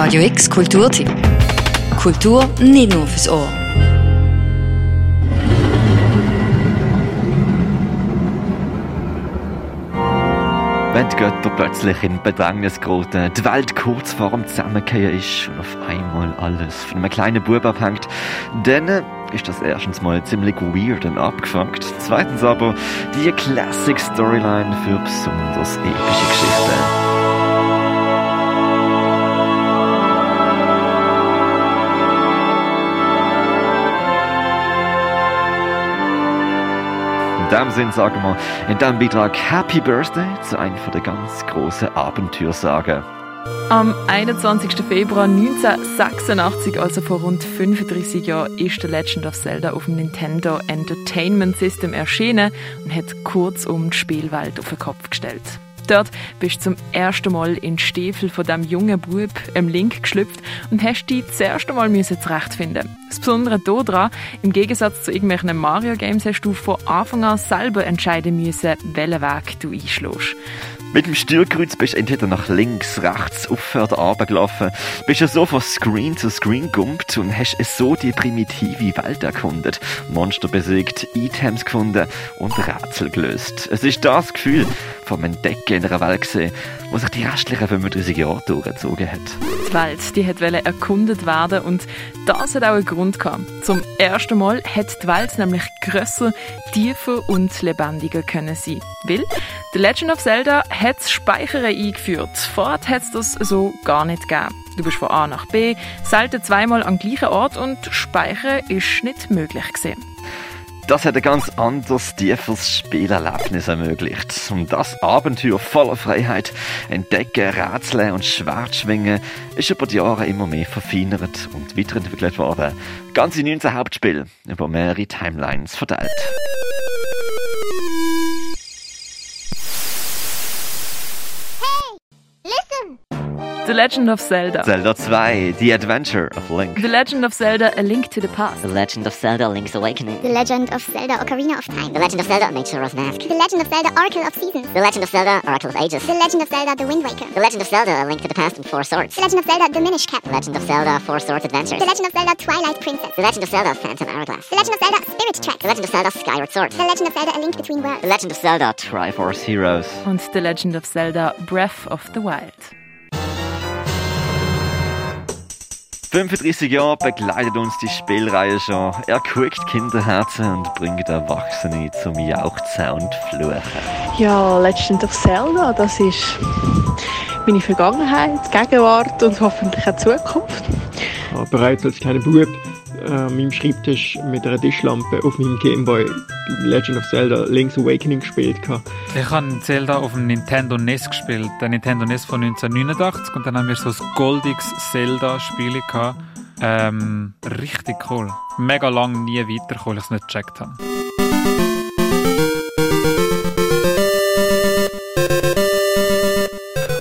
Radio X Kulturtipp. Kultur nicht nur fürs Ohr. Wenn die Götter plötzlich in Bedrängnis geraten, die Welt kurz vor dem Zusammengehen ist und auf einmal alles von einem kleinen Bub abhängt, dann ist das erstens mal ziemlich weird und abgefangt. Zweitens aber die Classic Storyline für besonders epische Geschichten. In dem Sinn sagen wir in diesem Beitrag Happy Birthday zu einer der ganz grossen Abenteuersagen. Am 21. Februar 1986, also vor rund 35 Jahren, ist The Legend of Zelda auf dem Nintendo Entertainment System erschienen und hat kurzum die Spielwelt auf den Kopf gestellt. Dort bist du zum ersten Mal in die Stiefel von dem jungen Bub, im Link, geschlüpft und hast dich das erste Mal zurechtfinden Das Besondere daran, im Gegensatz zu irgendwelchen Mario-Games hast du von Anfang an selber entscheiden müssen, welchen Weg du einschlägst. Mit dem Steuerkreuz bist du entweder nach links, rechts, auf oder runter gelaufen, bist du so von Screen zu Screen gumpt und hast so die primitive Welt erkundet, Monster besiegt, Items gefunden und Rätsel gelöst. Es ist das Gefühl vom Entdecken in einer Welt gesehen, wo sich die restlichen 35 Jahre durchgezogen hat. Die Welt, die hat erkundet werden und das hat auch einen Grund gehabt. Zum ersten Mal hat die Welt nämlich grösser, tiefer und lebendiger können sein. Weil The Legend of Zelda hat das Speichern eingeführt. Vorher hat es das so gar nicht gegeben. Du bist von A nach B, selten zweimal am gleichen Ort und Speichern ist nicht möglich gewesen. Das hat ein ganz anderes, tieferes Spielerlebnis ermöglicht. Und das Abenteuer voller Freiheit, Entdecken, Rätseln und Schwertschwingen ist über die Jahre immer mehr verfeinert und weiterentwickelt worden. Ganze 19 Hauptspiele über mehrere Timelines verteilt. The Legend of Zelda. Zelda 2, The Adventure of Link. The Legend of Zelda, A Link to the Past. The Legend of Zelda, Link's Awakening. The Legend of Zelda, Ocarina of Time. The Legend of Zelda, Majora's Mask. The Legend of Zelda, Oracle of Seasons. The Legend of Zelda, Oracle of Ages. The Legend of Zelda, The Wind Waker. The Legend of Zelda, A Link to the Past and Four Swords. The Legend of Zelda, The Minish Cap. The Legend of Zelda, Four Swords Adventures. The Legend of Zelda, Twilight Princess. The Legend of Zelda, Phantom Hourglass. The Legend of Zelda, Spirit Tracks. The Legend of Zelda, Skyward Sword. The Legend of Zelda, A Link Between Worlds. The Legend of Zelda, Triforce Heroes. Und The Legend of Zelda, Breath of the Wild. 35 Jahre begleitet uns die Spielreihe schon. Er quickt Kinderherzen und bringt Erwachsene zum Jauchzen und Fluchen. Ja, Legend of Zelda, das ist meine Vergangenheit, Gegenwart und hoffentlich auch Zukunft. Ich habe bereits als kleiner Bub äh, meinem Schreibtisch mit einer Tischlampe auf meinem Gameboy Legend of Zelda Link's Awakening gespielt. Ich habe Zelda auf dem Nintendo NES gespielt, der Nintendo NES von 1989 und dann haben wir so ein goldiges Zelda-Spiel gehabt. Ähm, richtig cool. Mega lang nie weitergekommen, weil ich es nicht gecheckt habe.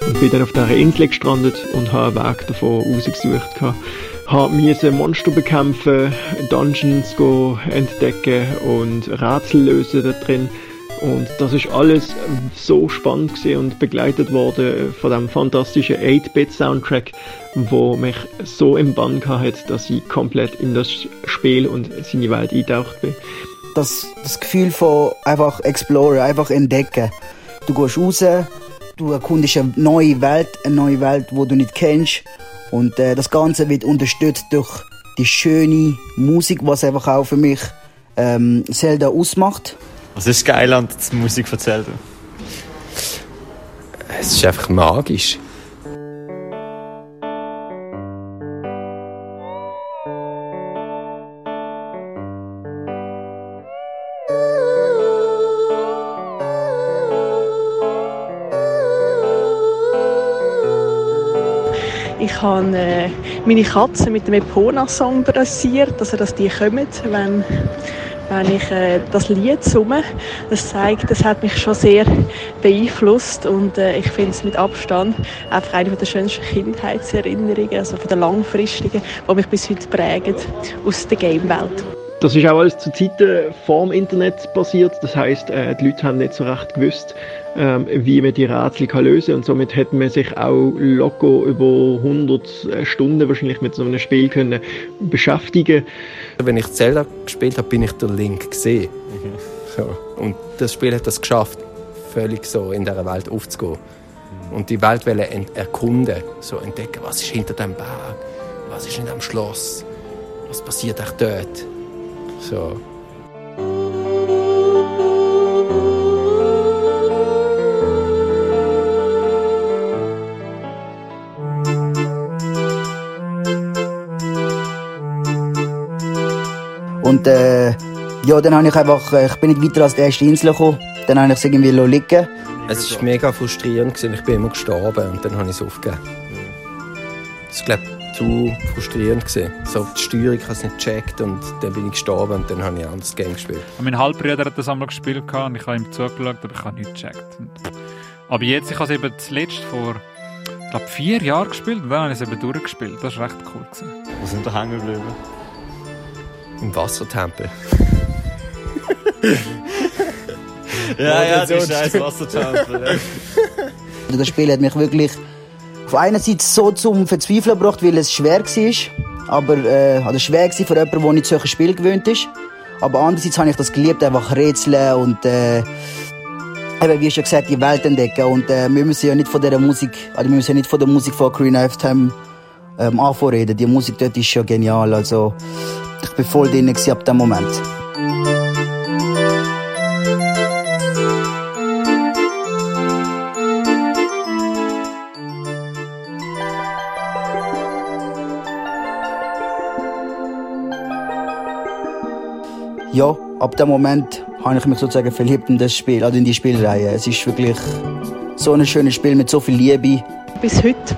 Und bin dann auf dieser Insel gestrandet und habe einen Weg davon rausgesucht. Habe Monster bekämpfen, Dungeons entdecken und Rätsel lösen da drin. Und das ist alles so spannend und begleitet worden von dem fantastischen 8-Bit-Soundtrack, wo mich so im Bann hat, dass ich komplett in das Spiel und seine Welt eintaucht bin. Das, das Gefühl von einfach exploren, einfach entdecken. Du gehst raus, du erkundest eine neue Welt, eine neue Welt, wo du nicht kennst. Und äh, das Ganze wird unterstützt durch die schöne Musik, was einfach auch für mich ähm, Zelda ausmacht. Was ist geil an der Musik von Zelda? Es ist einfach magisch. Habe äh, meine Katze mit dem Epona-Song dressiert, also dass die kommen, wenn wenn ich äh, das Lied summe. Das zeigt, das hat mich schon sehr beeinflusst und äh, ich finde es mit Abstand einfach eine der schönsten Kindheitserinnerungen, also von der langfristigen, die mich bis heute prägen aus der Game-Welt. Das ist auch alles zu Zeiten vor dem Internet passiert. Das heißt, äh, die Leute haben nicht so recht gewusst, ähm, wie man die Rätsel kann lösen und somit hätte man sich auch locker über 100 Stunden wahrscheinlich mit so einem Spiel können beschäftigen. Wenn ich Zelda gespielt habe, bin ich der Link gesehen. So. Und das Spiel hat das geschafft, völlig so in dieser Welt aufzugehen und die Welt erkunden, so entdecken, was ist hinter dem Berg, was ist in dem Schloss, was passiert auch dort. So. Und äh, ja, dann habe ich einfach, äh, ich bin nicht weiter als die erste Insel gekommen. Dann habe ich es irgendwie liegen Es war mega frustrierend. Ich bin immer gestorben und dann habe ich es aufgegeben. Das war, glaube ich, zu frustrierend. So, die Steuerung habe ich nicht gecheckt und dann bin ich gestorben und dann habe ich ein anderes Game gespielt. Mein Halbbruder hat das einmal gespielt und ich habe ihm zugeschaut, aber ich habe nichts gecheckt. Aber jetzt, ich habe es eben zuletzt vor ich glaube, vier Jahren gespielt und dann habe ich es eben durchgespielt. Das war recht cool. Gewesen. Wo sind wir hängen geblieben? Im Wassertempel. ja, ja, die scheiß Wassertempel. das Spiel hat mich wirklich auf einer Seite so zum Verzweifeln gebracht, weil es schwer war. Aber, äh, also schwer war für jemanden, der nicht solche Spiel gewöhnt ist. Aber andererseits habe ich das geliebt, einfach rätseln und, äh, eben, wie schon gesagt, die Welt entdecken. Und, äh, wir müssen ja nicht von dieser Musik, also wir müssen ja nicht von der Musik von Green Lifetime, ähm, anvorreden. Die Musik dort ist schon genial. Also, ich bin voll drin ab dem Moment. Ja, ab dem Moment habe ich mich sozusagen verliebt in das Spiel, also in die Spielreihe. Es ist wirklich so ein schönes Spiel mit so viel Liebe. Bis heute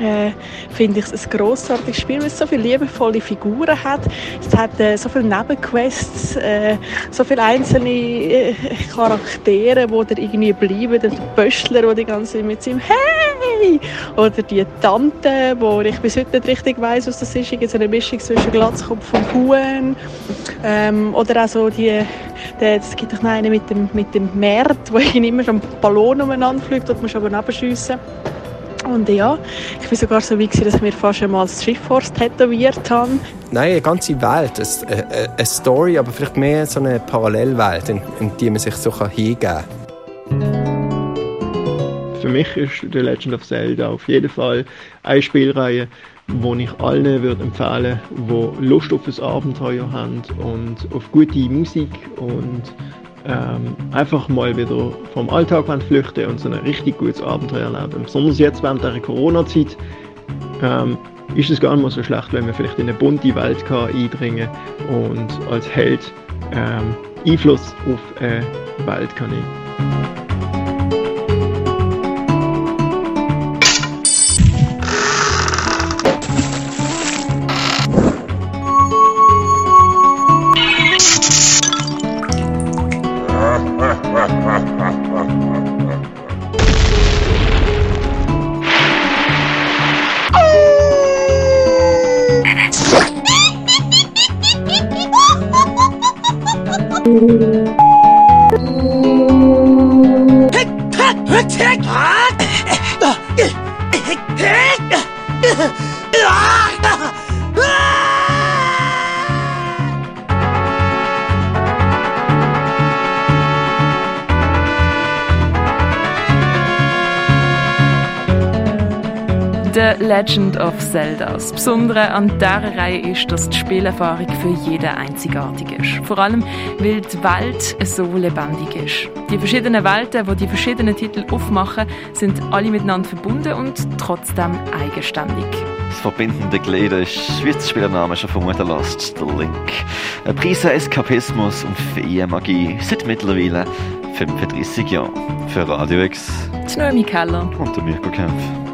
äh, finde ich es ein grossartiges Spiel, weil es so viele liebevolle Figuren hat. Es hat äh, so viele Nebenquests, äh, so viele einzelne äh, Charaktere, die da irgendwie bleiben. Der Böstler, der die ganze Zeit mit seinem «Hey!» Oder die Tante, wo ich bis heute nicht richtig weiss, was das ist. Irgendwie eine Mischung zwischen Glatzkopf und Huhn. Ähm, oder auch so die es gibt doch noch einen mit dem, mit dem Merd, wo immer so ein Ballon umeinander fliegt, dort musst du aber abschiessen. Und ja, ich war sogar so weit, dass ich mir fast einmal das Schiffhorst tätowiert habe. Nein, eine ganze Welt. Eine, eine Story, aber vielleicht mehr so eine Parallelwelt, in, in die man sich so hingeben kann. Für mich ist The Legend of Zelda auf jeden Fall eine Spielreihe, die ich allen würde empfehlen würde, die Lust auf ein Abenteuer haben und auf gute Musik und ähm, einfach mal wieder vom Alltag flüchten und so ein richtig gutes Abenteuer erleben. Besonders jetzt während der Corona-Zeit ähm, ist es gar nicht mal so schlecht, wenn man vielleicht in eine bunte Welt kann eindringen und als Held ähm, Einfluss auf eine Welt kann nehmen. 음. The Legend of Zelda. Das Besondere an dieser Reihe ist, dass die Spielerfahrung für jeden einzigartig ist. Vor allem, weil die Welt so lebendig ist. Die verschiedenen Welten, die die verschiedenen Titel aufmachen, sind alle miteinander verbunden und trotzdem eigenständig. Das verbindende Glied ist, wie der Spielername schon vermuten lässt, der Link. Ein Preis Eskapismus und Feenmagie seit mittlerweile 35 Jahren. Für Radio X. Die Noemi Keller. Und der Mirko Kempf.